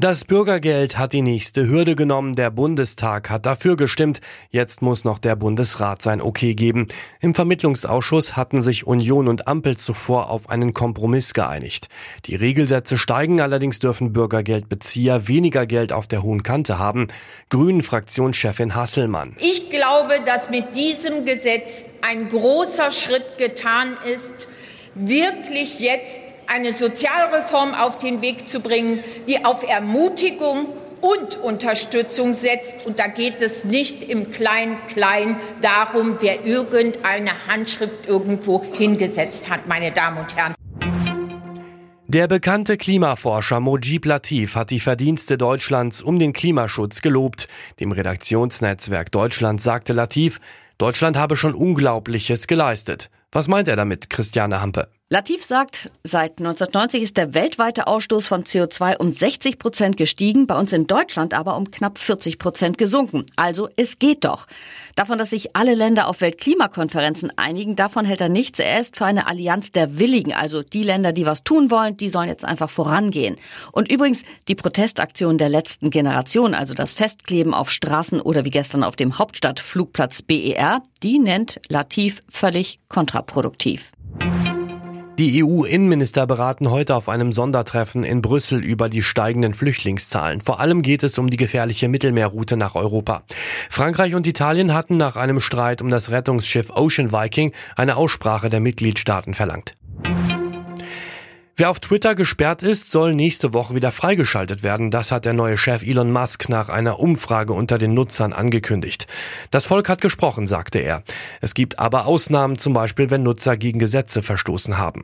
Das Bürgergeld hat die nächste Hürde genommen. Der Bundestag hat dafür gestimmt. Jetzt muss noch der Bundesrat sein Okay geben. Im Vermittlungsausschuss hatten sich Union und Ampel zuvor auf einen Kompromiss geeinigt. Die Regelsätze steigen, allerdings dürfen Bürgergeldbezieher weniger Geld auf der hohen Kante haben. Grünen Fraktionschefin Hasselmann. Ich glaube, dass mit diesem Gesetz ein großer Schritt getan ist, wirklich jetzt eine Sozialreform auf den Weg zu bringen, die auf Ermutigung und Unterstützung setzt. Und da geht es nicht im Klein-Klein darum, wer irgendeine Handschrift irgendwo hingesetzt hat, meine Damen und Herren. Der bekannte Klimaforscher Mojib Latif hat die Verdienste Deutschlands um den Klimaschutz gelobt. Dem Redaktionsnetzwerk Deutschland sagte Latif, Deutschland habe schon Unglaubliches geleistet. Was meint er damit, Christiane Hampe? Latif sagt, seit 1990 ist der weltweite Ausstoß von CO2 um 60 Prozent gestiegen, bei uns in Deutschland aber um knapp 40 Prozent gesunken. Also es geht doch. Davon, dass sich alle Länder auf Weltklimakonferenzen einigen, davon hält er nichts. Er ist für eine Allianz der Willigen, also die Länder, die was tun wollen, die sollen jetzt einfach vorangehen. Und übrigens, die Protestaktion der letzten Generation, also das Festkleben auf Straßen oder wie gestern auf dem Hauptstadtflugplatz BER, die nennt Latif völlig kontraproduktiv. Die EU-Innenminister beraten heute auf einem Sondertreffen in Brüssel über die steigenden Flüchtlingszahlen. Vor allem geht es um die gefährliche Mittelmeerroute nach Europa. Frankreich und Italien hatten nach einem Streit um das Rettungsschiff Ocean Viking eine Aussprache der Mitgliedstaaten verlangt. Wer auf Twitter gesperrt ist, soll nächste Woche wieder freigeschaltet werden. Das hat der neue Chef Elon Musk nach einer Umfrage unter den Nutzern angekündigt. Das Volk hat gesprochen, sagte er. Es gibt aber Ausnahmen, zum Beispiel wenn Nutzer gegen Gesetze verstoßen haben.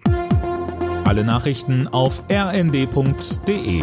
Alle Nachrichten auf rnd.de